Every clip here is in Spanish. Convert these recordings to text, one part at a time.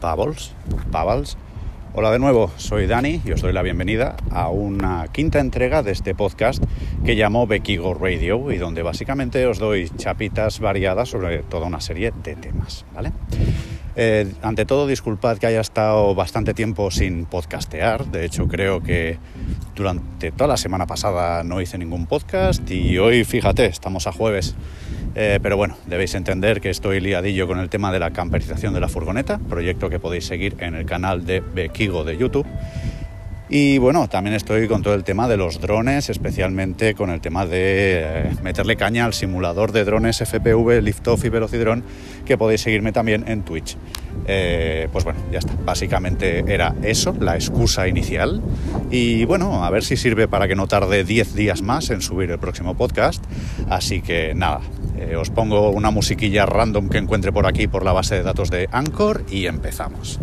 Pavels, Pavals. Hola de nuevo, soy Dani y os doy la bienvenida a una quinta entrega de este podcast que llamo Bekigo Radio y donde básicamente os doy chapitas variadas sobre toda una serie de temas, ¿vale? Eh, ante todo, disculpad que haya estado bastante tiempo sin podcastear. De hecho, creo que durante toda la semana pasada no hice ningún podcast y hoy, fíjate, estamos a jueves. Eh, pero bueno, debéis entender que estoy liadillo con el tema de la camperización de la furgoneta, proyecto que podéis seguir en el canal de Bekigo de YouTube. Y bueno, también estoy con todo el tema de los drones, especialmente con el tema de eh, meterle caña al simulador de drones FPV, Liftoff y Velocidrone, que podéis seguirme también en Twitch. Eh, pues bueno, ya está. Básicamente era eso, la excusa inicial. Y bueno, a ver si sirve para que no tarde 10 días más en subir el próximo podcast. Así que nada, eh, os pongo una musiquilla random que encuentre por aquí por la base de datos de Anchor y empezamos.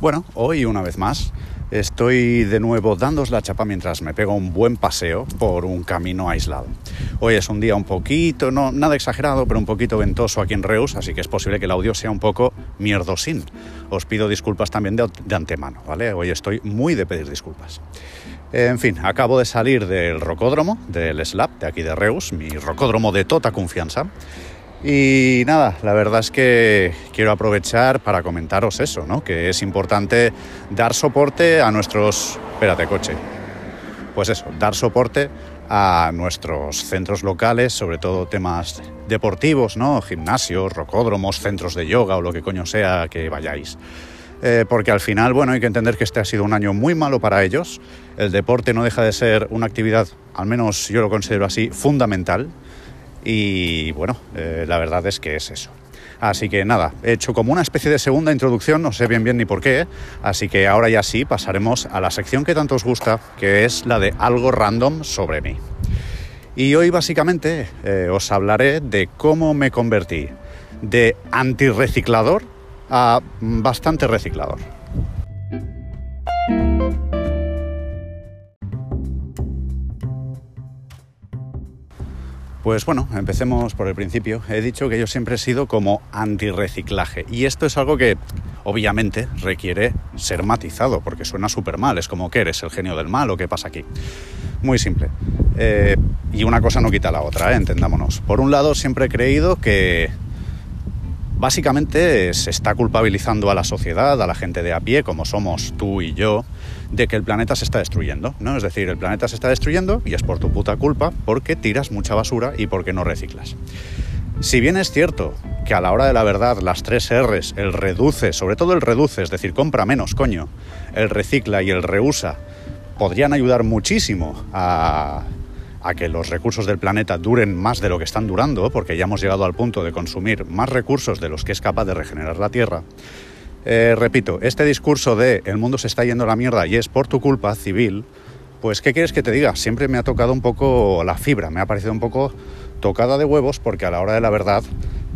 Bueno, hoy una vez más estoy de nuevo dándos la chapa mientras me pego un buen paseo por un camino aislado. Hoy es un día un poquito, no nada exagerado, pero un poquito ventoso aquí en Reus, así que es posible que el audio sea un poco mierdosín. Os pido disculpas también de, de antemano, ¿vale? Hoy estoy muy de pedir disculpas. En fin, acabo de salir del rocódromo, del SLAP, de aquí de Reus, mi rocódromo de tota confianza. Y nada, la verdad es que quiero aprovechar para comentaros eso, ¿no? Que es importante dar soporte a nuestros... Espérate, coche. Pues eso, dar soporte a nuestros centros locales, sobre todo temas deportivos, ¿no? Gimnasios, rocódromos, centros de yoga o lo que coño sea que vayáis. Eh, porque al final, bueno, hay que entender que este ha sido un año muy malo para ellos. El deporte no deja de ser una actividad, al menos yo lo considero así, fundamental y bueno, eh, la verdad es que es eso. Así que nada, he hecho como una especie de segunda introducción, no sé bien bien ni por qué, así que ahora ya sí pasaremos a la sección que tanto os gusta, que es la de algo random sobre mí. Y hoy básicamente eh, os hablaré de cómo me convertí de antirreciclador a bastante reciclador. Pues bueno, empecemos por el principio. He dicho que yo siempre he sido como antirreciclaje y esto es algo que obviamente requiere ser matizado porque suena súper mal. Es como que eres el genio del mal o qué pasa aquí. Muy simple. Eh, y una cosa no quita la otra, ¿eh? entendámonos. Por un lado, siempre he creído que básicamente se está culpabilizando a la sociedad, a la gente de a pie, como somos tú y yo, de que el planeta se está destruyendo, ¿no? Es decir, el planeta se está destruyendo y es por tu puta culpa porque tiras mucha basura y porque no reciclas. Si bien es cierto que a la hora de la verdad las tres R's, el reduce, sobre todo el reduce, es decir, compra menos, coño, el recicla y el reusa, podrían ayudar muchísimo a a que los recursos del planeta duren más de lo que están durando, porque ya hemos llegado al punto de consumir más recursos de los que es capaz de regenerar la Tierra. Eh, repito, este discurso de el mundo se está yendo a la mierda y es por tu culpa civil, pues ¿qué quieres que te diga? Siempre me ha tocado un poco la fibra, me ha parecido un poco tocada de huevos porque a la hora de la verdad,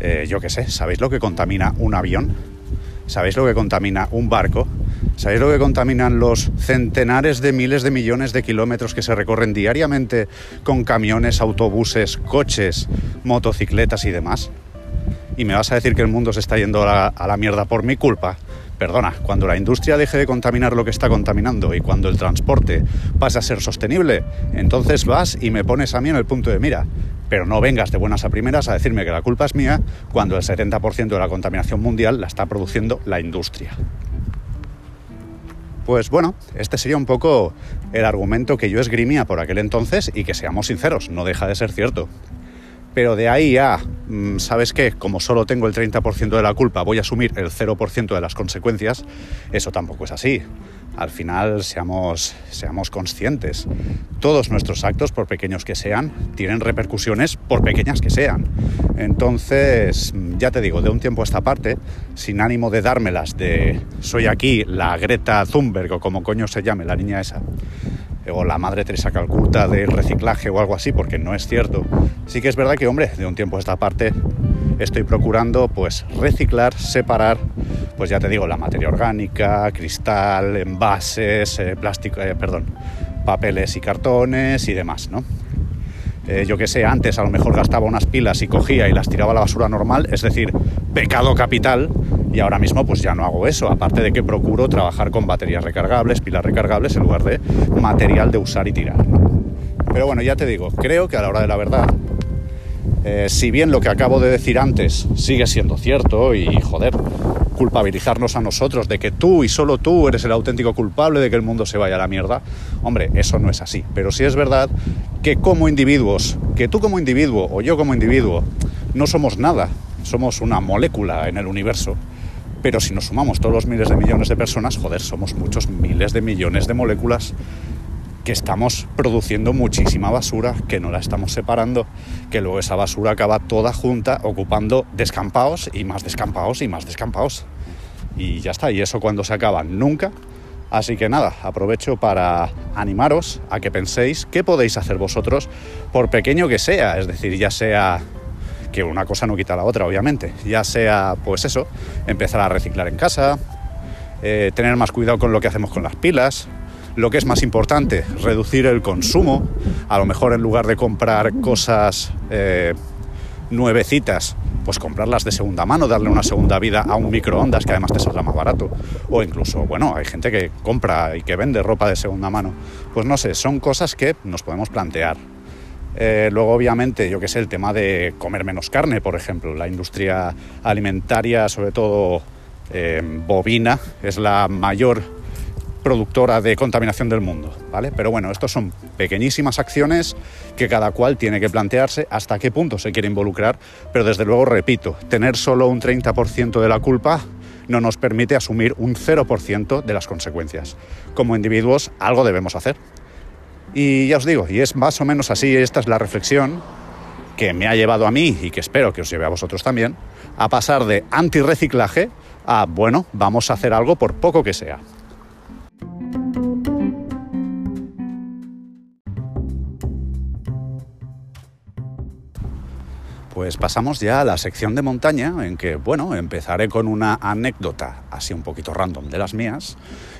eh, yo qué sé, ¿sabéis lo que contamina un avión? ¿Sabéis lo que contamina un barco? ¿Sabéis lo que contaminan los centenares de miles de millones de kilómetros que se recorren diariamente con camiones, autobuses, coches, motocicletas y demás? ¿Y me vas a decir que el mundo se está yendo a la, mierda por mi culpa? Perdona, cuando la industria deje de contaminar lo que está contaminando y cuando el transporte pase a ser sostenible, entonces vas y me pones a mí en el punto de mira. Pero no vengas de buenas a primeras a decirme que la culpa es mía cuando el 70% de la contaminación mundial la está produciendo la industria. Pues bueno, este sería un poco el argumento que yo esgrimía por aquel entonces y que seamos sinceros, no deja de ser cierto. Pero de ahí a, mm, ¿sabes qué? Como solo tengo el 30% de la culpa, voy a asumir el 0% de las consecuencias, eso tampoco es así al final seamos, seamos conscientes. Todos nuestros actos, por pequeños que sean, tienen repercusiones por pequeñas que sean. Entonces, ya te digo, de un tiempo a esta parte, sin ánimo de dármelas de soy aquí la Greta Thunberg o como coño se llame la niña esa, o la Madre Teresa Calcuta del reciclaje o algo así, porque no es cierto. Sí que es verdad que, hombre, de un tiempo a esta parte estoy procurando pues reciclar, separar, pues ya te digo, la materia orgánica, cristal, envases, eh, plástico, eh, perdón, papeles y cartones y demás, ¿no? Eh, yo que sé, antes a lo mejor gastaba unas pilas y cogía y las tiraba a la basura normal, es decir, pecado capital, y ahora mismo pues ya no hago eso, aparte de que procuro trabajar con baterías recargables, pilas recargables en lugar de material de usar y tirar. Pero bueno, ya te digo, creo que a la hora de la verdad, eh, si bien lo que acabo de decir antes sigue siendo cierto y joder, culpabilizarnos a nosotros de que tú y solo tú eres el auténtico culpable de que el mundo se vaya a la mierda, hombre, eso no es así. Pero sí es verdad que como individuos, que tú como individuo o yo como individuo, no somos nada, somos una molécula en el universo. Pero si nos sumamos todos los miles de millones de personas, joder, somos muchos miles de millones de moléculas que estamos produciendo muchísima basura, que no la estamos separando, que luego esa basura acaba toda junta ocupando descampados y más descampados y más descampados. Y ya está, y eso cuando se acaba nunca. Así que nada, aprovecho para animaros a que penséis qué podéis hacer vosotros, por pequeño que sea, es decir, ya sea que una cosa no quita la otra, obviamente, ya sea, pues eso, empezar a reciclar en casa, eh, tener más cuidado con lo que hacemos con las pilas, lo que es más importante, reducir el consumo, a lo mejor en lugar de comprar cosas eh, nuevecitas, pues comprarlas de segunda mano, darle una segunda vida a un microondas que además te saldrá más barato. O incluso, bueno, hay gente que compra y que vende ropa de segunda mano. Pues no sé, son cosas que nos podemos plantear. Eh, luego, obviamente, yo que sé, el tema de comer menos carne, por ejemplo. La industria alimentaria, sobre todo eh, bovina, es la mayor productora de contaminación del mundo, ¿vale? Pero bueno, estos son pequeñísimas acciones que cada cual tiene que plantearse hasta qué punto se quiere involucrar, pero desde luego, repito, tener solo un 30% de la culpa no nos permite asumir un 0% de las consecuencias. Como individuos, algo debemos hacer. Y ya os digo, y es más o menos así, esta es la reflexión que me ha llevado a mí y que espero que os lleve a vosotros también, a pasar de antirreciclaje a, bueno, vamos a hacer algo por poco que sea. Pues pasamos ya a la sección de montaña en que, bueno, empezaré con una anécdota así un poquito random de las mías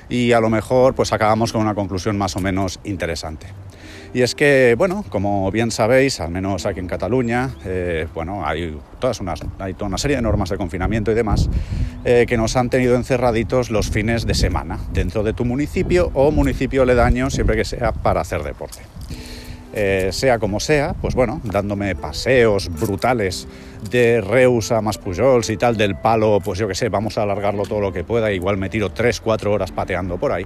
y a lo mejor pues acabamos con una conclusión más o menos interesante. Y es que, bueno, como bien sabéis, al menos aquí en Cataluña, eh, bueno, hay, todas unas, hay toda una serie de normas de confinamiento y demás eh, que nos han tenido encerraditos los fines de semana dentro de tu municipio o municipio aledaño, siempre que sea para hacer deporte. Eh, sea como sea, pues bueno, dándome paseos brutales de Reus a Maspujols y tal, del palo, pues yo que sé, vamos a alargarlo todo lo que pueda, igual me tiro 3-4 horas pateando por ahí.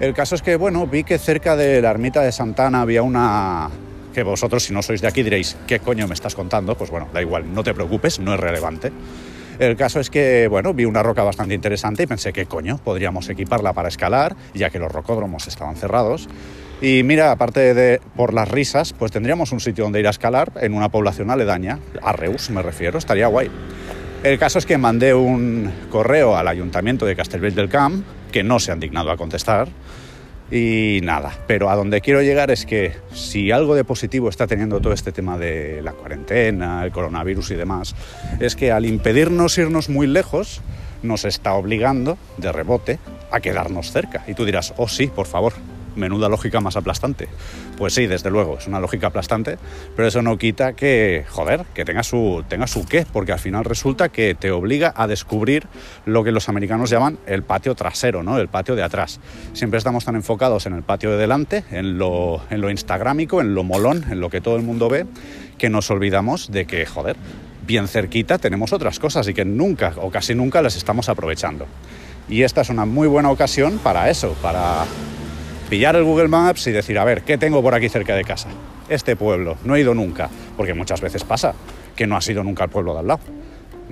El caso es que, bueno, vi que cerca de la ermita de Santana había una... que vosotros si no sois de aquí diréis, ¿qué coño me estás contando? Pues bueno, da igual, no te preocupes, no es relevante. El caso es que, bueno, vi una roca bastante interesante y pensé, ¿qué coño? Podríamos equiparla para escalar, ya que los rocódromos estaban cerrados. Y mira, aparte de por las risas, pues tendríamos un sitio donde ir a escalar en una población aledaña, a Reus me refiero, estaría guay. El caso es que mandé un correo al ayuntamiento de Castellbell del Camp, que no se han dignado a contestar, y nada, pero a donde quiero llegar es que si algo de positivo está teniendo todo este tema de la cuarentena, el coronavirus y demás, es que al impedirnos irnos muy lejos, nos está obligando, de rebote, a quedarnos cerca. Y tú dirás, oh sí, por favor, menuda lógica más aplastante. Pues sí, desde luego, es una lógica aplastante, pero eso no quita que, joder, que tenga su, tenga su qué, porque al final resulta que te obliga a descubrir lo que los americanos llaman el patio trasero, ¿no? El patio de atrás. Siempre estamos tan enfocados en el patio de delante, en lo, en lo instagrámico, en lo molón, en lo que todo el mundo ve, que nos olvidamos de que, joder, bien cerquita tenemos otras cosas y que nunca o casi nunca las estamos aprovechando. Y esta es una muy buena ocasión para eso, para pillar el Google Maps y decir, a ver, ¿qué tengo por aquí cerca de casa? Este pueblo, no he ido nunca, porque muchas veces pasa que no has ido nunca al pueblo de al lado.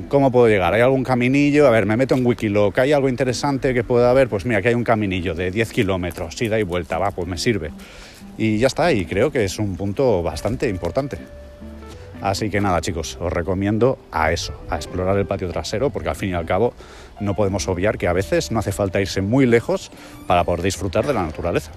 ¿Cómo puedo llegar? ¿Hay algún caminillo? A ver, me meto en Wikiloc, ¿hay algo interesante que pueda haber? Pues mira, aquí hay un caminillo de 10 kilómetros, ida y vuelta, va, pues me sirve. Y ya está, y creo que es un punto bastante importante. Así que nada, chicos, os recomiendo a eso, a explorar el patio trasero, porque al fin y al cabo no podemos obviar que a veces no hace falta irse muy lejos para poder disfrutar de la naturaleza.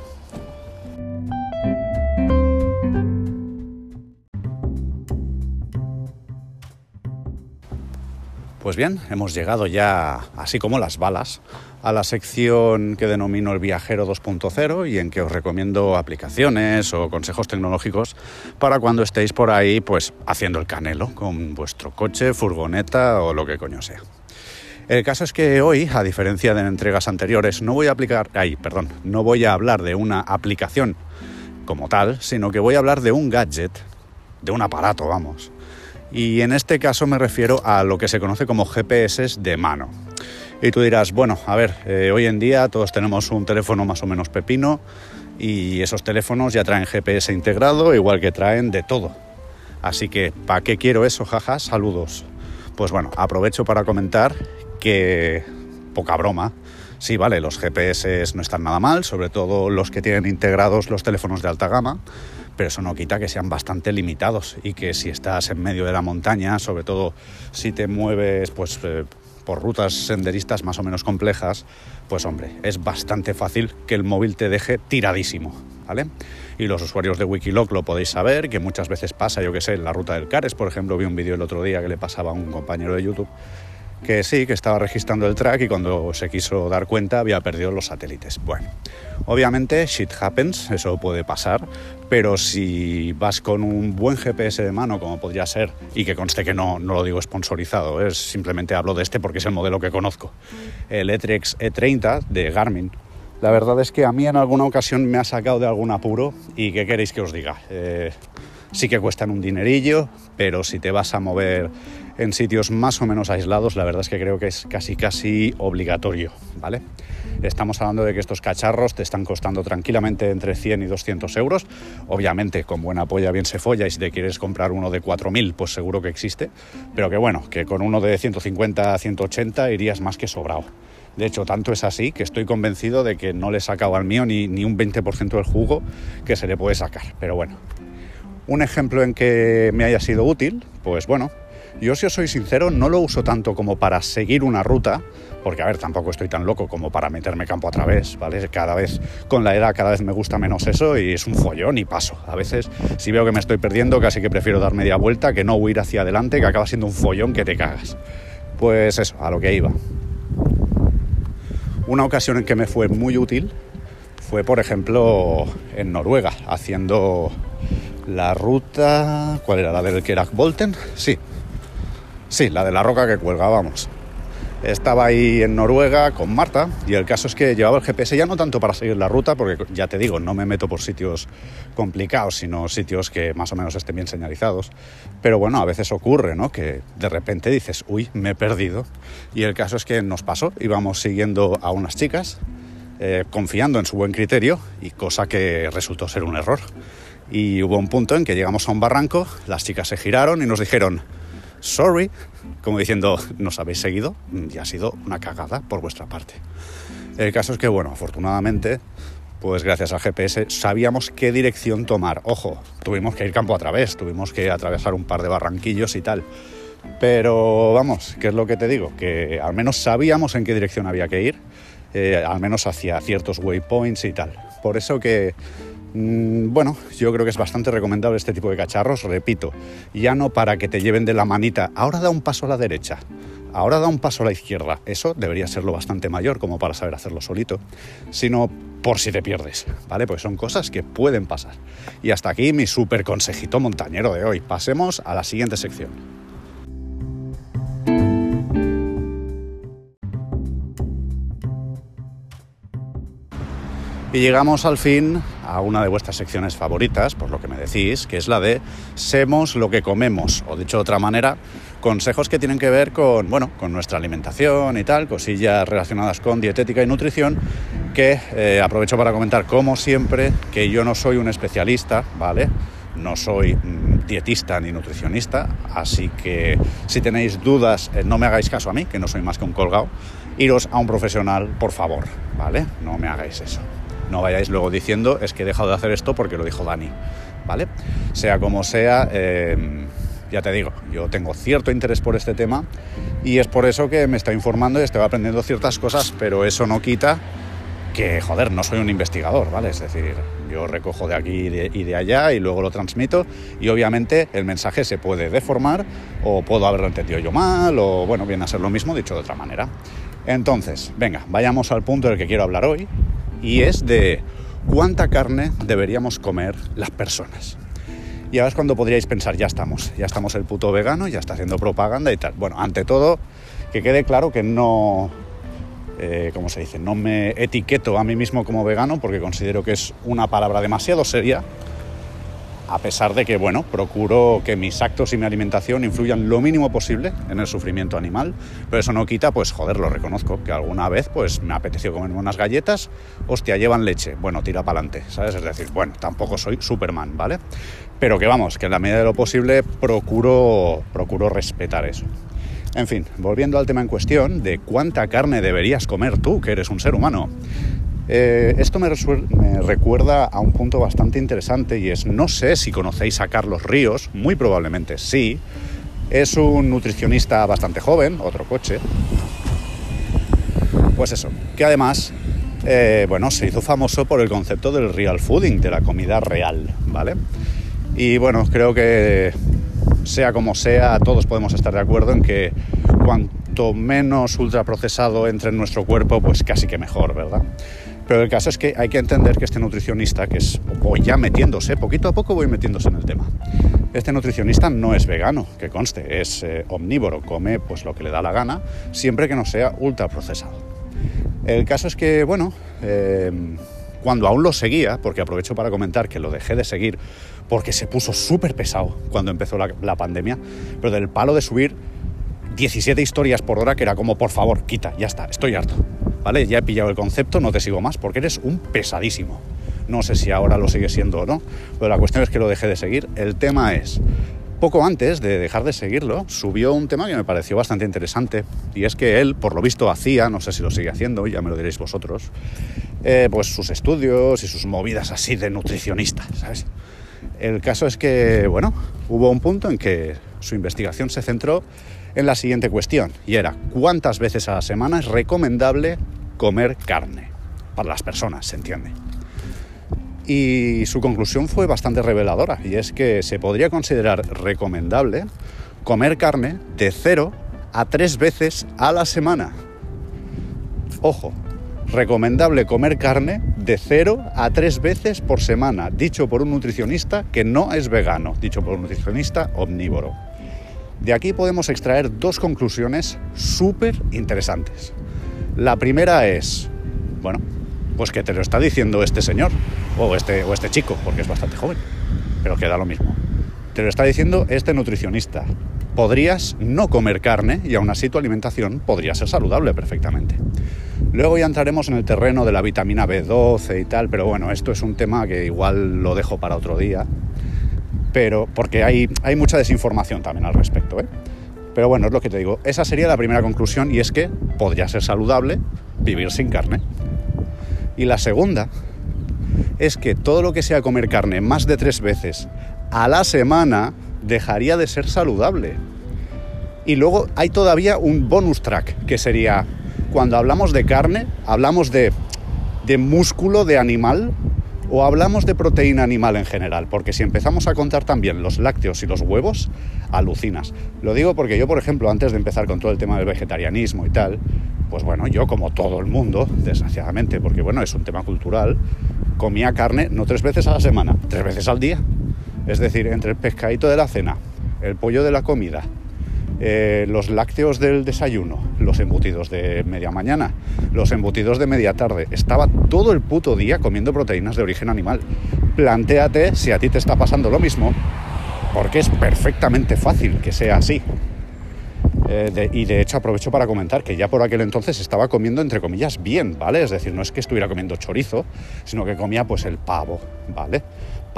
Pues bien, hemos llegado ya, así como las balas, a la sección que denomino el viajero 2.0 y en que os recomiendo aplicaciones o consejos tecnológicos para cuando estéis por ahí pues haciendo el canelo con vuestro coche, furgoneta o lo que coño sea. El caso es que hoy, a diferencia de entregas anteriores, no voy a aplicar, ay, perdón, no voy a hablar de una aplicación como tal, sino que voy a hablar de un gadget, de un aparato, vamos. Y en este caso me refiero a lo que se conoce como GPS de mano. Y tú dirás, bueno, a ver, eh, hoy en día todos tenemos un teléfono más o menos pepino y esos teléfonos ya traen GPS integrado, igual que traen de todo. Así que, ¿para qué quiero eso, jaja? Saludos. Pues bueno, aprovecho para comentar que, poca broma, sí, vale, los GPS no están nada mal, sobre todo los que tienen integrados los teléfonos de alta gama, pero eso no quita que sean bastante limitados y que si estás en medio de la montaña, sobre todo si te mueves pues eh, por rutas senderistas más o menos complejas, pues hombre, es bastante fácil que el móvil te deje tiradísimo, ¿vale? Y los usuarios de Wikiloc lo podéis saber, que muchas veces pasa, yo que sé, en la ruta del Cares, por ejemplo, vi un vídeo el otro día que le pasaba a un compañero de YouTube, que sí, que estaba registrando el track y cuando se quiso dar cuenta había perdido los satélites. Bueno, obviamente shit happens, eso puede pasar, pero si vas con un buen GPS de mano, como podría ser, y que conste que no, no lo digo sponsorizado, es simplemente hablo de este porque es el modelo que conozco, el Etrex E30 de Garmin. La verdad es que a mí en alguna ocasión me ha sacado de algún apuro y ¿qué queréis que os diga? Eh, sí que cuestan un dinerillo, pero si te vas a mover en sitios más o menos aislados, la verdad es que creo que es casi casi obligatorio, ¿vale? Estamos hablando de que estos cacharros te están costando tranquilamente entre 100 y 200 euros. Obviamente, con buena polla bien se folla y si te quieres comprar uno de 4.000, pues seguro que existe. Pero que bueno, que con uno de 150 a 180 irías más que sobrado. De hecho, tanto es así que estoy convencido de que no le he sacado al mío ni, ni un 20% del jugo que se le puede sacar. Pero bueno, un ejemplo en que me haya sido útil, pues bueno, yo si os soy sincero no lo uso tanto como para seguir una ruta, porque a ver, tampoco estoy tan loco como para meterme campo a través, ¿vale? Cada vez, con la edad, cada vez me gusta menos eso y es un follón y paso. A veces, si veo que me estoy perdiendo, casi que prefiero dar media vuelta que no huir hacia adelante, que acaba siendo un follón que te cagas. Pues eso, a lo que iba. Una ocasión en que me fue muy útil fue, por ejemplo, en Noruega, haciendo la ruta... ¿Cuál era? ¿La del Kerak Volten? Sí. Sí, la de la roca que cuelga, vamos. Estaba ahí en Noruega con Marta y el caso es que llevaba el GPS ya no tanto para seguir la ruta, porque ya te digo, no me meto por sitios complicados, sino sitios que más o menos estén bien señalizados. Pero bueno, a veces ocurre, ¿no? Que de repente dices, uy, me he perdido. Y el caso es que nos pasó, íbamos siguiendo a unas chicas, eh, confiando en su buen criterio, y cosa que resultó ser un error. Y hubo un punto en que llegamos a un barranco, las chicas se giraron y nos dijeron, sorry, como diciendo, nos habéis seguido y ha sido una cagada por vuestra parte. El caso es que, bueno, afortunadamente, pues gracias al GPS sabíamos qué dirección tomar. Ojo, tuvimos que ir campo a través, tuvimos que atravesar un par de barranquillos y tal. Pero vamos, ¿qué es lo que te digo? Que al menos sabíamos en qué dirección había que ir, eh, al menos hacia ciertos waypoints y tal. Por eso que bueno, yo creo que es bastante recomendable este tipo de cacharros, repito, ya no para que te lleven de la manita, ahora da un paso a la derecha, ahora da un paso a la izquierda, eso debería serlo bastante mayor como para saber hacerlo solito, sino por si te pierdes, ¿vale? Pues son cosas que pueden pasar. Y hasta aquí mi super consejito montañero de hoy. Pasemos a la siguiente sección. Y llegamos al fin a una de vuestras secciones favoritas, por lo que me decís, que es la de Semos lo que comemos, o dicho de otra manera, consejos que tienen que ver con, bueno, con nuestra alimentación y tal, cosillas relacionadas con dietética y nutrición, que eh, aprovecho para comentar, como siempre, que yo no soy un especialista, ¿vale? No soy mm, dietista ni nutricionista, así que si tenéis dudas, eh, no me hagáis caso a mí, que no soy más que un colgado, iros a un profesional, por favor, ¿vale? No me hagáis eso. No vayáis luego diciendo es que he dejado de hacer esto porque lo dijo Dani, ¿vale? Sea como sea, em, ya te digo, yo tengo cierto interés por este tema y es por eso que me estoy informando y estoy aprendiendo ciertas cosas, pero eso no quita porque, joder, no soy un investigador, ¿vale? Es decir, yo recojo de aquí y de, y de, allá y luego lo transmito y obviamente el mensaje se puede deformar o puedo haberlo entendido yo mal o, bueno, viene a ser lo mismo dicho de otra manera. Entonces, venga, vayamos al punto del que quiero hablar hoy y es de cuánta carne deberíamos comer las personas. Y ahora es cuando podríais pensar, ya estamos, ya estamos el puto vegano, ya está haciendo propaganda y tal. Bueno, ante todo, que quede claro que no, eh, ¿cómo se dice? No me etiqueto a mí mismo como vegano porque considero que es una palabra demasiado seria, a pesar de que, bueno, procuro que mis actos y mi alimentación influyan lo mínimo posible en el sufrimiento animal, pero eso no quita, pues, joder, lo reconozco, que alguna vez, pues, me apeteció comerme unas galletas, hostia, llevan leche, bueno, tira para adelante, ¿sabes? Es decir, bueno, tampoco soy Superman, ¿vale? Pero que vamos, que en la medida de lo posible procuro, procuro respetar eso. En fin, volviendo al tema en cuestión de cuánta carne deberías comer tú, que eres un ser humano. Eh, esto me, recuerda a un punto bastante interesante y es, no sé si conocéis a Carlos Ríos, muy probablemente sí. Es un nutricionista bastante joven, otro coche. Pues eso, que además, eh, bueno, se hizo famoso por el concepto del real fooding, de la comida real, ¿vale? Y bueno, creo que sea como sea, todos podemos estar de acuerdo en que cuanto menos ultraprocesado entre en nuestro cuerpo, pues casi que mejor, ¿verdad? Pero el caso es que hay que entender que este nutricionista, que es, voy ya metiéndose, poquito a poco voy metiéndose en el tema. Este nutricionista no es vegano, que conste, es eh, omnívoro, come pues lo que le da la gana, siempre que no sea ultraprocesado. El caso es que, bueno, eh, cuando aún lo seguía, porque aprovecho para comentar que lo dejé de seguir porque se puso súper pesado cuando empezó la, la pandemia, pero del palo de subir 17 historias por hora que era como, por favor, quita, ya está, estoy harto. ¿Vale? Ya he pillado el concepto, no te sigo más, porque eres un pesadísimo. No sé si ahora lo sigue siendo o no, pero la cuestión es que lo dejé de seguir. El tema es, poco antes de dejar de seguirlo, subió un tema que me pareció bastante interesante, y es que él, por lo visto, hacía, no sé si lo sigue haciendo, ya me lo diréis vosotros, eh, pues sus estudios y sus movidas así de nutricionista, ¿sabes? El caso es que, bueno, hubo un punto en que su investigación se centró en la siguiente cuestión, y era cuántas veces a la semana es recomendable comer carne, para las personas, se entiende. Y su conclusión fue bastante reveladora, y es que se podría considerar recomendable comer carne de 0 a 3 veces a la semana. Ojo, recomendable comer carne de 0 a 3 veces por semana, dicho por un nutricionista que no es vegano, dicho por un nutricionista omnívoro. De aquí podemos extraer dos conclusiones súper interesantes. La primera es, bueno, pues que te lo está diciendo este señor, o este, o este chico, porque es bastante joven, pero queda lo mismo. Te lo está diciendo este nutricionista. Podrías no comer carne y aún así tu alimentación podría ser saludable perfectamente. Luego ya entraremos en el terreno de la vitamina B12 y tal, pero bueno, esto es un tema que igual lo dejo para otro día, pero porque hay, hay mucha desinformación también al respecto. ¿eh? Pero bueno, es lo que te digo. Esa sería la primera conclusión y es que podría ser saludable vivir sin carne. Y la segunda es que todo lo que sea comer carne más de tres veces a la semana dejaría de ser saludable. Y luego hay todavía un bonus track, que sería, cuando hablamos de carne, hablamos de, de músculo de animal o hablamos de proteína animal en general, porque si empezamos a contar también los lácteos y los huevos, alucinas. Lo digo porque yo, por ejemplo, antes de empezar con todo el tema del vegetarianismo y tal, pues bueno, yo como todo el mundo, desgraciadamente, porque bueno, es un tema cultural, comía carne no tres veces a la semana, tres veces al día. Es decir, entre el pescadito de la cena, el pollo de la comida, eh, los lácteos del desayuno, los embutidos de media mañana, los embutidos de media tarde. Estaba todo el puto día comiendo proteínas de origen animal. Plantéate si a ti te está pasando lo mismo, porque es perfectamente fácil que sea así. Eh, y de hecho aprovecho para comentar que ya por aquel entonces estaba comiendo entre comillas bien, ¿vale? Es decir, no es que estuviera comiendo chorizo, sino que comía pues el pavo, ¿vale?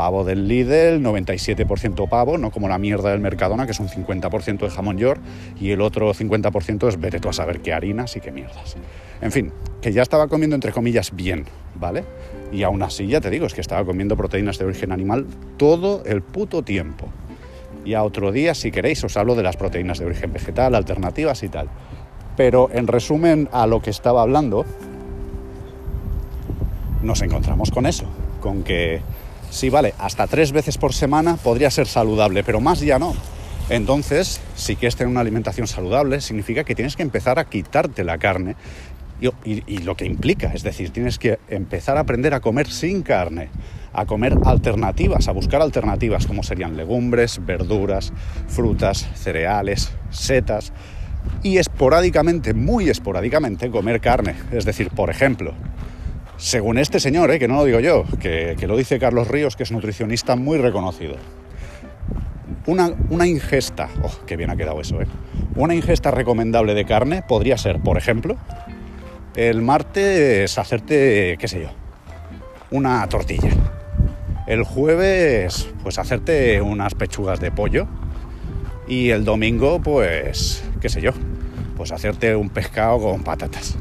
Pavo del Lidl, 97% pavo, no como la mierda del Mercadona, que es un 50% de jamón york, y el otro 50% es vete a saber qué harinas y qué mierdas. En fin, que ya estaba comiendo entre comillas bien, ¿vale? Y aún así, ya te digo, es que estaba comiendo proteínas de origen animal todo el puto tiempo. Y a otro día, si queréis, os hablo de las proteínas de origen vegetal, alternativas y tal. Pero en resumen a lo que estaba hablando, nos encontramos con eso, con que sí, vale, hasta tres veces por semana podría ser saludable, pero más ya no. Entonces, si quieres tener una alimentación saludable, significa que tienes que empezar a quitarte la carne y, lo que implica, es decir, tienes que empezar a aprender a comer sin carne, a comer alternativas, a buscar alternativas como serían legumbres, verduras, frutas, cereales, setas y esporádicamente, muy esporádicamente, comer carne. Es decir, por ejemplo, según este señor, ¿eh? que no lo digo yo, que, lo dice Carlos Ríos, que es nutricionista muy reconocido, una, ingesta, oh, qué bien ha quedado eso, ¿eh? Una ingesta recomendable de carne podría ser, por ejemplo, el martes hacerte, qué sé yo, una tortilla. El jueves, pues hacerte unas pechugas de pollo. Y el domingo, pues, qué sé yo, pues hacerte un pescado con patatas.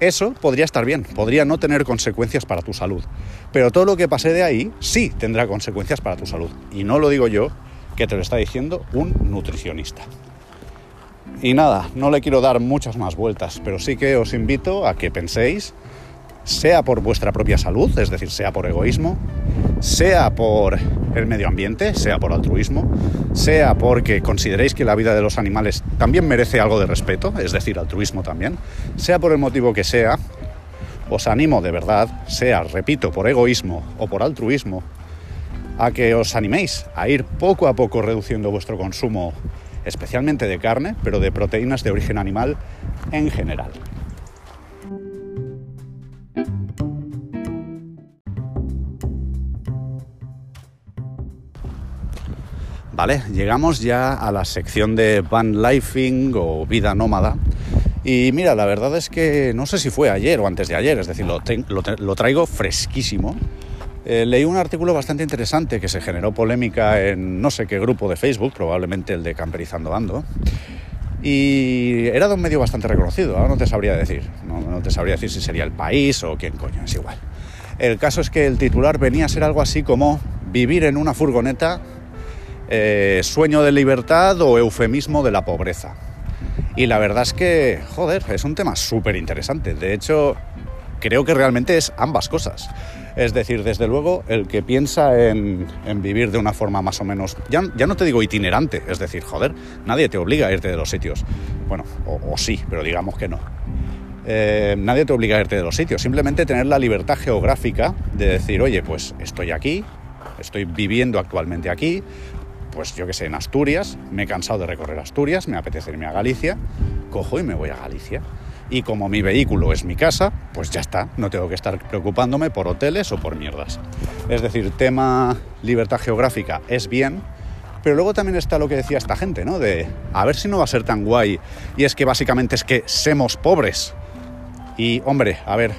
Eso podría estar bien, podría no tener consecuencias para tu salud. Pero todo lo que pase de ahí sí tendrá consecuencias para tu salud. Y no lo digo yo, que te lo está diciendo un nutricionista. Y nada, no le quiero dar muchas más vueltas, pero sí que os invito a que penséis, sea por vuestra propia salud, es decir, sea por egoísmo, sea por el medio ambiente, sea por altruismo, sea porque consideréis que la vida de los animales también merece algo de respeto, es decir, altruismo también, sea por el motivo que sea, os animo de verdad, sea, repito, por egoísmo o por altruismo, a que os animéis a ir poco a poco reduciendo vuestro consumo especialmente de carne, pero de proteínas de origen animal en general. Llegamos ya a la sección de van lifing o vida nómada. Y mira, la verdad es que no sé si fue ayer o antes de ayer, es decir, lo, traigo fresquísimo eh, leí un artículo bastante interesante que se generó polémica en no sé qué grupo de Facebook, probablemente el de Camperizando Ando. Y era de un medio bastante reconocido, ahora no te sabría decir. No, te sabría decir si sería el país o quién coño, es igual. El caso es que el titular venía a ser algo así como vivir en una furgoneta, eh, sueño de libertad o eufemismo de la pobreza. Y la verdad es que, joder, es un tema súper interesante. De hecho, creo que realmente es ambas cosas. Es decir, desde luego, el que piensa en, vivir de una forma más o menos, ya, no te digo itinerante, es decir, joder, nadie te obliga a irte de los sitios. Bueno, o, sí, pero digamos que no. Eh, nadie te obliga a irte de los sitios, simplemente tener la libertad geográfica de decir, oye, pues estoy aquí, estoy viviendo actualmente aquí, pues yo que sé, en Asturias, me he cansado de recorrer Asturias, me apetece irme a Galicia, cojo y me voy a Galicia y como mi vehículo es mi casa, pues ya está, no tengo que estar preocupándome por hoteles o por mierdas. Es decir, tema libertad geográfica es bien, pero luego también está lo que decía esta gente, ¿no? De a ver si no va a ser tan guay. Y es que básicamente es que somos pobres. Y hombre, a ver,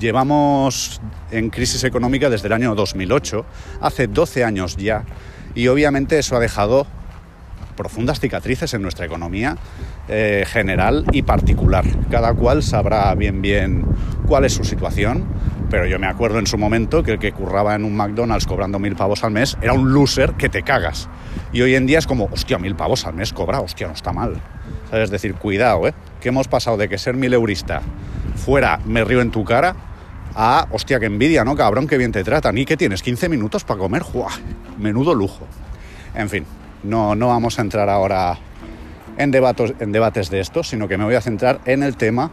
llevamos en crisis económica desde el año 2008, hace 12 años ya, y obviamente eso ha dejado profundas cicatrices en nuestra economía eh, general y particular. Cada cual sabrá bien bien cuál es su situación, pero yo me acuerdo en su momento que el que curraba en un McDonald's cobrando mil pavos al mes era un loser que te cagas. Y hoy en día es como, hostia, mil pavos al mes cobra, hostia, no está mal. Es decir, cuidado, ¿eh? Que hemos pasado de que ser mil eurista fuera me río en tu cara a, hostia, que envidia, ¿no? Cabrón, que bien te tratan. ¿Y que tienes? ¿15 minutos para comer? ¡Jua! Menudo lujo. En fin, no, no vamos a entrar ahora en, en debates de esto, sino que me voy a centrar en el tema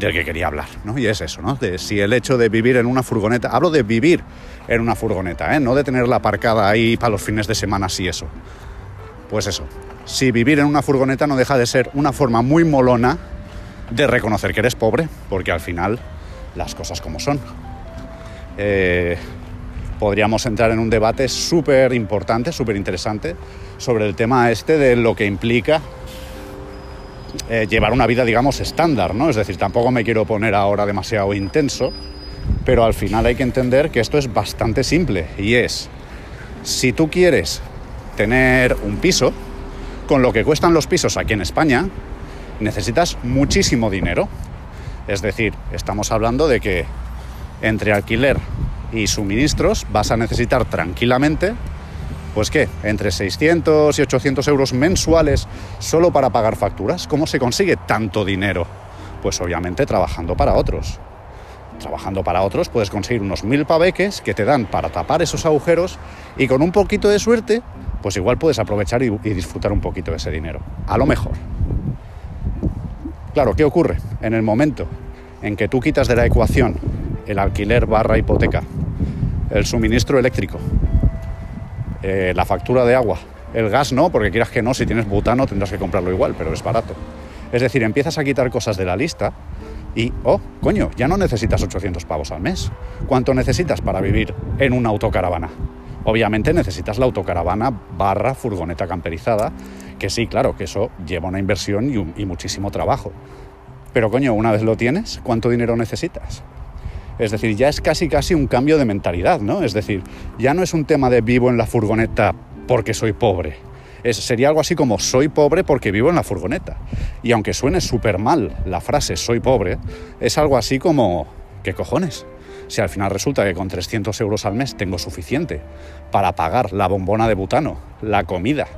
del que quería hablar, ¿no? Y es eso, ¿no? De si el hecho de vivir en una furgoneta, hablo de vivir en una furgoneta, ¿eh? No de tenerla aparcada ahí para los fines de semana y eso. Pues eso, si vivir en una furgoneta no deja de ser una forma muy molona de reconocer que eres pobre, porque al final las cosas como son. Eh, podríamos entrar en un debate súper importante, súper interesante, sobre el tema este de lo que implica eh, llevar una vida, digamos, estándar, ¿no? Es decir, tampoco me quiero poner ahora demasiado intenso, pero al final hay que entender que esto es bastante simple y es, si tú quieres tener un piso, con lo que cuestan los pisos aquí en España, necesitas muchísimo dinero. Es decir, estamos hablando de que entre alquiler y suministros vas a necesitar tranquilamente, pues qué, entre 600 y 800 euros mensuales solo para pagar facturas. ¿Cómo se consigue tanto dinero? Pues obviamente trabajando para otros. trabajando para otros, puedes conseguir unos mil paveques que te dan para tapar esos agujeros y con un poquito de suerte, pues igual puedes aprovechar y, y disfrutar un poquito de ese dinero. A lo mejor. Claro, ¿qué ocurre? En el momento en que tú quitas de la ecuación el alquiler barra hipoteca, el suministro eléctrico, eh, la factura de agua, el gas no, porque quieras que no, si tienes butano tendrás que comprarlo igual, pero es barato. Es decir, empiezas a quitar cosas de la lista y, oh, coño, ya no necesitas 800 pavos al mes. ¿Cuánto necesitas para vivir en una autocaravana? Obviamente necesitas la autocaravana barra furgoneta camperizada, que sí, claro, que eso lleva una inversión y, muchísimo trabajo. Pero coño, una vez lo tienes, ¿cuánto dinero necesitas? Es decir, ya es casi casi un cambio de mentalidad, ¿no? Es decir, ya no es un tema de vivo en la furgoneta porque soy pobre. Es, sería algo así como soy pobre porque vivo en la furgoneta. Y aunque suene súper mal la frase soy pobre, es algo así como ¿qué cojones? Si al final resulta que con 300 euros al mes tengo suficiente para pagar la bombona de butano, la comida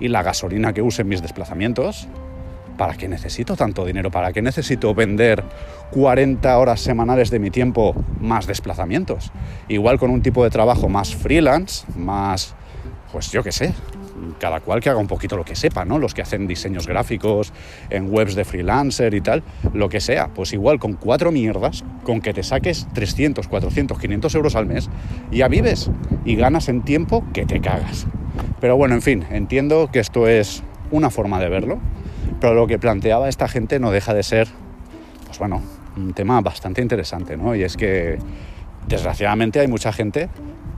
y la gasolina que use en mis desplazamientos, ¿para qué necesito tanto dinero? ¿Para qué necesito vender 40 horas semanales de mi tiempo más desplazamientos? Igual con un tipo de trabajo más freelance, más, pues yo qué sé, cada cual que haga un poquito lo que sepa, ¿no? Los que hacen diseños gráficos en webs de freelancer y tal, lo que sea. Pues igual con cuatro mierdas, con que te saques 300, 400, 500 euros al mes, ya vives y ganas en tiempo que te cagas. Pero bueno, en fin, entiendo que esto es una forma de verlo pero lo que planteaba esta gente no deja de ser, pues bueno, un tema bastante interesante, ¿no? Y es que, desgraciadamente, hay mucha gente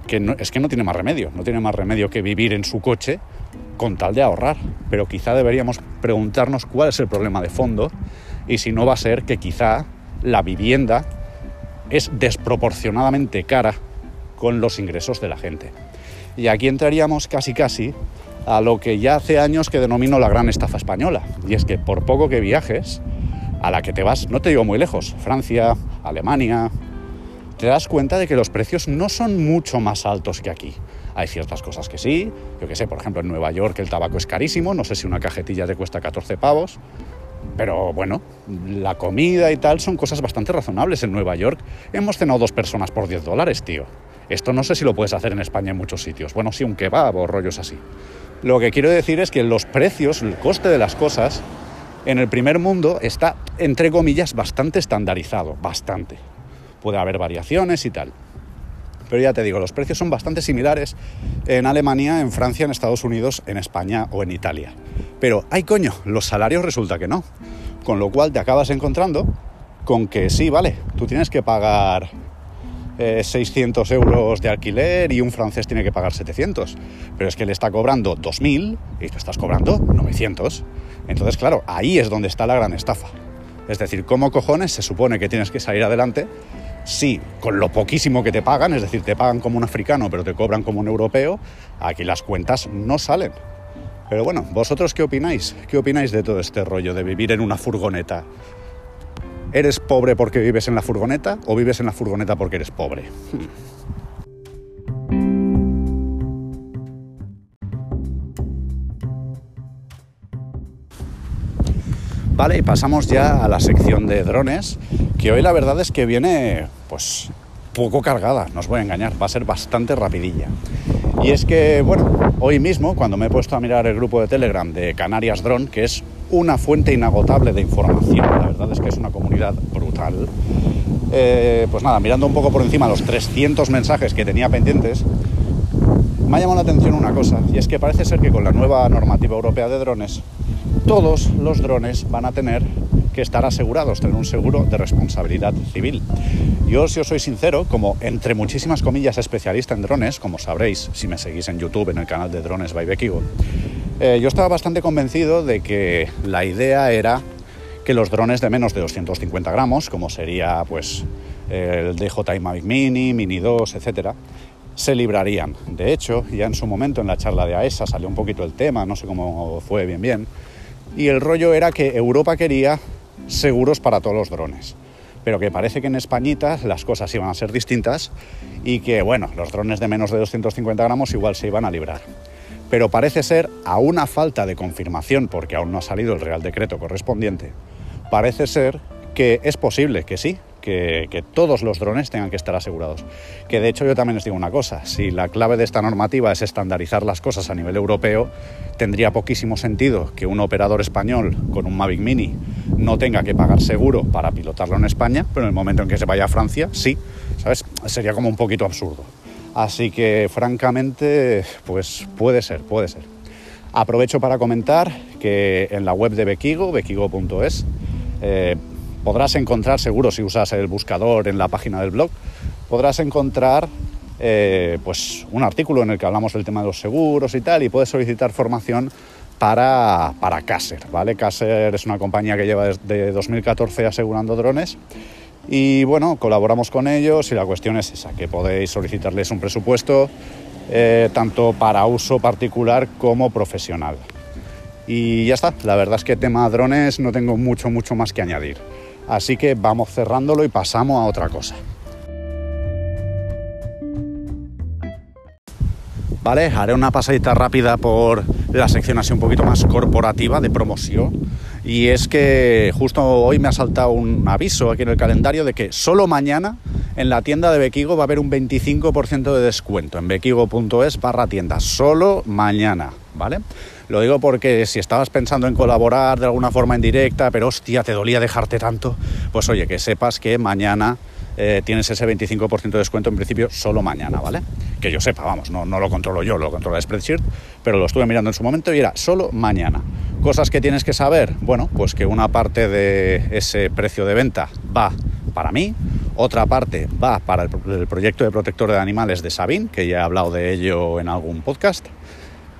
que es que no tiene más remedio, no tiene más remedio que vivir en su coche con tal de ahorrar. Pero quizá deberíamos preguntarnos cuál es el problema de fondo y si no va a ser que quizá la vivienda es desproporcionadamente cara con los ingresos de la gente. Y aquí entraríamos casi casi a lo que ya hace años que denomino la gran estafa española. Y es que por poco que viajes, a la que te vas, no te digo muy lejos, Francia, Alemania, te das cuenta de que los precios no son mucho más altos que aquí. Hay ciertas cosas que sí, yo que sé, por ejemplo en Nueva York el tabaco es carísimo, no sé si una cajetilla te cuesta 14 pavos, pero bueno, la comida y tal son cosas bastante razonables. En Nueva York hemos cenado dos personas por 10 dólares, tío. Esto no sé si lo puedes hacer en España en muchos sitios. Bueno, sí, un kebab o rollos así. Lo que quiero decir es que los precios, el coste de las cosas, en el primer mundo está, entre comillas, bastante estandarizado, bastante. Puede haber variaciones y tal. Pero ya te digo, los precios son bastante similares en Alemania, en Francia, en Estados Unidos, en España o en Italia. Pero, ay coño, los salarios resulta que no. Con lo cual te acabas encontrando con que sí, vale, tú tienes que pagar 600 eh, euros de alquiler y un francés tiene que pagar 700. Pero es que le está cobrando 2.000 y tú estás cobrando 900. Entonces, claro, ahí es donde está la gran estafa. Es decir, ¿cómo cojones se supone que tienes que salir adelante si con lo poquísimo que te pagan, es decir, te pagan como un africano pero te cobran como un europeo, aquí las cuentas no salen? Pero bueno, ¿vosotros qué opináis? ¿Qué opináis de todo este rollo de vivir en una furgoneta? ¿Eres pobre porque vives en la furgoneta o vives en la furgoneta porque eres pobre? Vale, y pasamos ya a la sección de drones, que hoy la verdad es que viene pues poco cargada, no os voy a engañar, va a ser bastante rapidilla. Y es que, bueno, hoy mismo, cuando me he puesto a mirar el grupo de Telegram de Canarias Drone, que es una fuente inagotable de información, la verdad es que es una comunidad brutal, eh, pues nada, mirando un poco por encima los 300 mensajes que tenía pendientes, me ha llamado la atención una cosa, y es que parece ser que con la nueva normativa europea de drones, todos los drones van a tener que estar asegurados, tener un seguro de responsabilidad civil. Yo, si os soy sincero, como entre muchísimas comillas especialista en drones, como sabréis si me seguís en YouTube en el canal de Drones by Bekigo, eh, yo estaba bastante convencido de que la idea era que los drones de menos de 250 gramos, como sería pues el DJI Mavic Mini, Mini 2, etcétera, se librarían. De hecho, ya en su momento en la charla de AESA salió un poquito el tema, no sé cómo fue bien bien, y el rollo era que Europa quería seguros para todos los drones. Pero que parece que en Españita las cosas iban a ser distintas y que, bueno, los drones de menos de 250 gramos igual se iban a librar. Pero parece ser, a una falta de confirmación, porque aún no ha salido el Real Decreto correspondiente, parece ser que es posible que sí, que, todos los drones tengan que estar asegurados. Que de hecho yo también les digo una cosa, si la clave de esta normativa es estandarizar las cosas a nivel europeo, tendría poquísimo sentido que un operador español con un Mavic Mini no tenga que pagar seguro para pilotarlo en España, pero en el momento en que se vaya a Francia, sí, ¿sabes? Sería como un poquito absurdo. Así que francamente, pues puede ser, puede ser. Aprovecho para comentar que en la web de Bequigo, bequigo.es, eh, podrás encontrar, seguro si usas el buscador en la página del blog, podrás encontrar eh, pues un artículo en el que hablamos del tema de los seguros y tal, y puedes solicitar formación para, para Caser, ¿vale? Caser es una compañía que lleva desde 2014 asegurando drones y bueno, colaboramos con ellos y la cuestión es esa, que podéis solicitarles un presupuesto eh, tanto para uso particular como profesional. Y ya está, la verdad es que tema drones no tengo mucho, mucho más que añadir. Así que vamos cerrándolo y pasamos a otra cosa. Vale, haré una pasadita rápida por la sección así un poquito más corporativa de promoción. Y es que justo hoy me ha saltado un aviso aquí en el calendario de que solo mañana en la tienda de Bequigo va a haber un 25% de descuento en bequigo.es barra tienda. Solo mañana, ¿vale? Lo digo porque si estabas pensando en colaborar de alguna forma indirecta, pero hostia, te dolía dejarte tanto, pues oye, que sepas que mañana eh, tienes ese 25% de descuento en principio solo mañana, ¿vale? Que yo sepa, vamos, no, no lo controlo yo, lo controla Spreadsheet, pero lo estuve mirando en su momento y era solo mañana. Cosas que tienes que saber, bueno, pues que una parte de ese precio de venta va para mí, otra parte va para el, proyecto de protector de animales de Sabin, que ya he hablado de ello en algún podcast,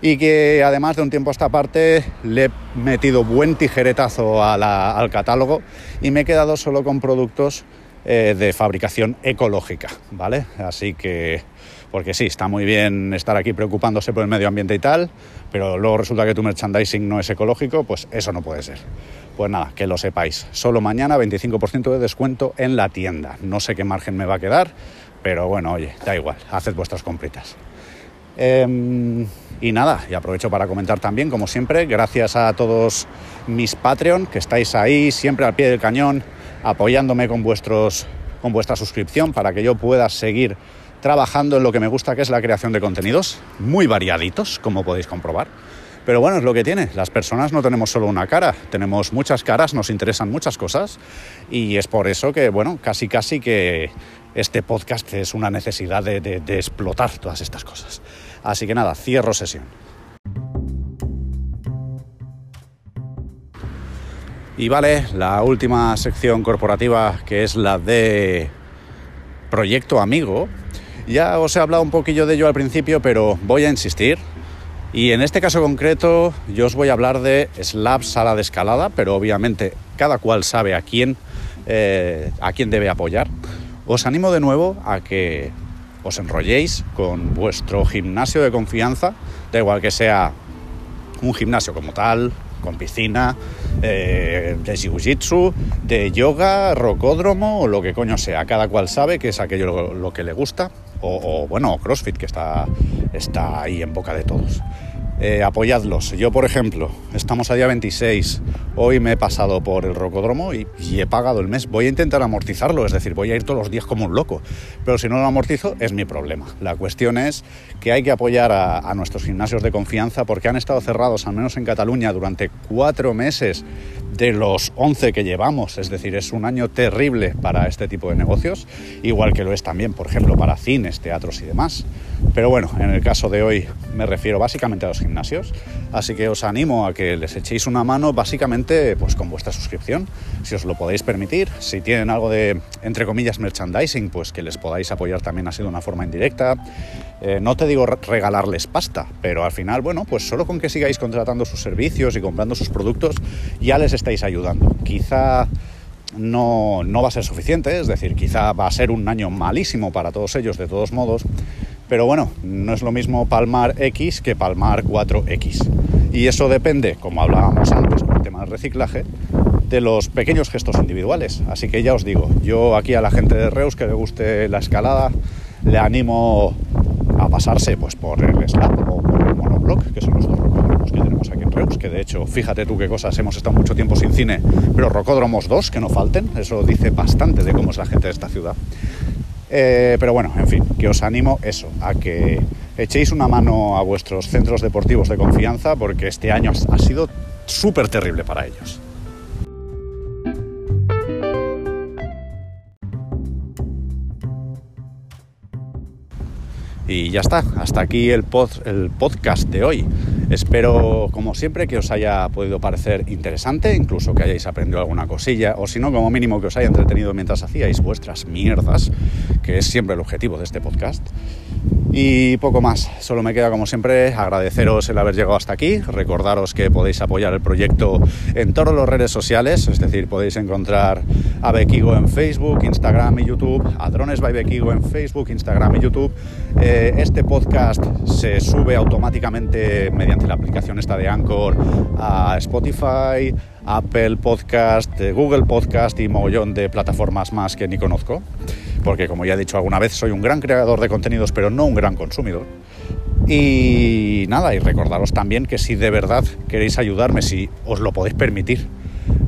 y que además de un tiempo a esta parte le he metido buen tijeretazo al catálogo y me he quedado solo con productos eh, de fabricación ecológica, ¿vale? Así que, porque sí, está muy bien estar aquí preocupándose por el medio ambiente y tal, pero luego resulta que tu merchandising no es ecológico, pues eso no puede ser. Pues nada, que lo sepáis. Solo mañana 25% de descuento en la tienda. No sé qué margen me va a quedar, pero bueno, oye, da igual, haced vuestras compritas. Em, y nada, y aprovecho para comentar también, como siempre, gracias a todos mis Patreon que estáis ahí siempre al pie del cañón apoyándome con, vuestros, con vuestra suscripción para que yo pueda seguir trabajando en lo que me gusta, que es la creación de contenidos, muy variaditos, como podéis comprobar. Pero bueno, es lo que tiene. Las personas no tenemos solo una cara, tenemos muchas caras, nos interesan muchas cosas y es por eso que, bueno, casi casi que este podcast es una necesidad de, de explotar todas estas cosas. Así que nada, cierro sesión. Y vale, la última sección corporativa, que es la de Proyecto Amigo. Ya os he hablado un poquillo de ello al principio, pero voy a insistir. Y en este caso concreto, yo os voy a hablar de Slab Sala de Escalada, pero obviamente cada cual sabe a quién, eh, a quién debe apoyar. Os animo de nuevo a que os enrolléis con vuestro gimnasio de confianza, da igual que sea un gimnasio como tal, con piscina, eh, de jiu-jitsu, de yoga, rocódromo o lo que coño sea. Cada cual sabe que es aquello lo, que le gusta. O, bueno, CrossFit, que está, está ahí en boca de todos. Eh, apoyadlos. Yo, por ejemplo, estamos a día 26. Hoy me he pasado por el rocódromo y, he pagado el mes. Voy a intentar amortizarlo, es decir, voy a ir todos los días como un loco. Pero si no lo amortizo, es mi problema. La cuestión es que hay que apoyar a, a nuestros gimnasios de confianza porque han estado cerrados, al menos en Cataluña, durante cuatro meses de los 11 que llevamos. Es decir, es un año terrible para este tipo de negocios, igual que lo es también, por ejemplo, para cines, teatros y demás. Pero bueno, en el caso de hoy me refiero básicamente a los gimnasios, así que os animo a que les echéis una mano básicamente pues con vuestra suscripción, si os lo podéis permitir, si tienen algo de entre comillas merchandising, pues que les podáis apoyar también así de una forma indirecta. Eh, no te digo regalarles pasta, pero al final, bueno, pues solo con que sigáis contratando sus servicios y comprando sus productos, ya les estáis ayudando. Quizá no, no va a ser suficiente, es decir, quizá va a ser un año malísimo para todos ellos de todos modos, pero bueno, no es lo mismo palmar X que palmar 4X. Y eso depende, como hablábamos antes con el tema del reciclaje, de los pequeños gestos individuales. Así que ya os digo, yo aquí a la gente de Reus que le guste la escalada, le animo a pasarse pues, por el Slab o por el Monoblock, que son los dos que de hecho, fíjate tú qué cosas, hemos estado mucho tiempo sin cine, pero rocódromos dos, que no falten, eso dice bastante de cómo es la gente de esta ciudad. Eh, pero bueno, en fin, que os animo eso, a que echéis una mano a vuestros centros deportivos de confianza, porque este año ha sido súper terrible para ellos. Y ya está, hasta aquí el, el podcast de hoy. Espero, como siempre, que os haya podido parecer interesante, incluso que hayáis aprendido alguna cosilla, o si no, como mínimo que os haya entretenido mientras hacíais vuestras mierdas, que es siempre el objetivo de este podcast. Y poco más, solo me queda como siempre agradeceros el haber llegado hasta aquí, recordaros que podéis apoyar el proyecto en todas las redes sociales, es decir, podéis encontrar a Bekigo en Facebook, Instagram y YouTube, a Drones by Bekigo en Facebook, Instagram y YouTube. Eh, este podcast se sube automáticamente mediante la aplicación esta de Anchor a Spotify, Apple Podcast, Google Podcast y mogollón de plataformas más que ni conozco porque como ya he dicho alguna vez, soy un gran creador de contenidos, pero no un gran consumidor. Y nada, y recordaros también que si de verdad queréis ayudarme, si os lo podéis permitir,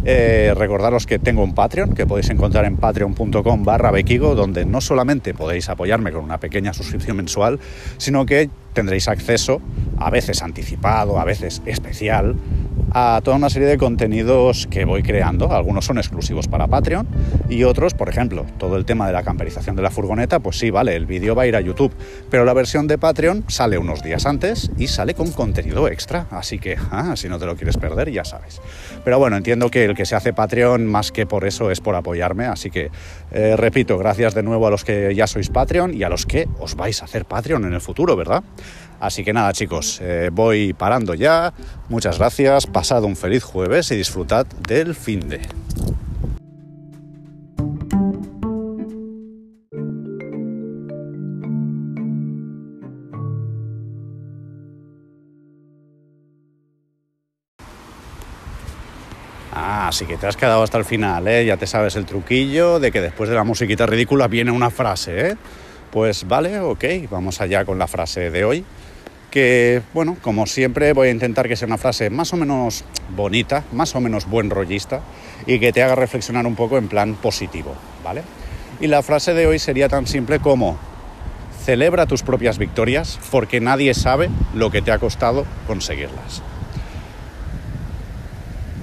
eh, recordaros que tengo un Patreon que podéis encontrar en patreon.com barra bequigo, donde no solamente podéis apoyarme con una pequeña suscripción mensual, sino que tendréis acceso, a veces anticipado, a veces especial, a toda una serie de contenidos que voy creando. Algunos son exclusivos para Patreon y otros, por ejemplo, todo el tema de la camperización de la furgoneta, pues sí, vale, el vídeo va a ir a YouTube, pero la versión de Patreon sale unos días antes y sale con contenido extra. Así que, ah, si no te lo quieres perder, ya sabes. Pero bueno, entiendo que el que se hace Patreon más que por eso es por apoyarme, así que eh, repito, gracias de nuevo a los que ya sois Patreon y a los que os vais a hacer Patreon en el futuro, ¿verdad? Así que nada chicos, eh, voy parando ya. Muchas gracias, pasad un feliz jueves y disfrutad del fin de. Ah, así que te has quedado hasta el final, ¿eh? Ya te sabes el truquillo de que después de la musiquita ridícula viene una frase, ¿eh? Pues vale, ok, vamos allá con la frase de hoy que, bueno, como siempre voy a intentar que sea una frase más o menos bonita, más o menos buen rollista y que te haga reflexionar un poco en plan positivo, ¿vale? Y la frase de hoy sería tan simple como celebra tus propias victorias porque nadie sabe lo que te ha costado conseguirlas.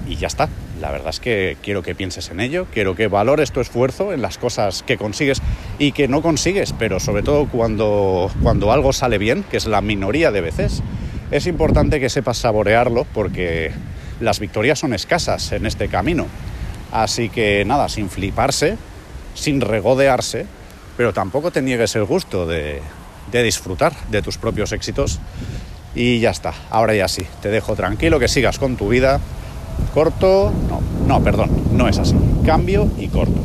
Y ya está. La verdad es que quiero que pienses en ello, quiero que valores tu esfuerzo en las cosas que consigues y que no consigues, pero sobre todo cuando, cuando algo sale bien, que es la minoría de veces, es importante que sepas saborearlo porque las victorias son escasas en este camino. Así que nada, sin fliparse, sin regodearse, pero tampoco te niegues el gusto de, de disfrutar de tus propios éxitos. Y ya está, ahora ya sí, te dejo tranquilo, que sigas con tu vida corto, no, no, perdón, no es así. Cambio y corto.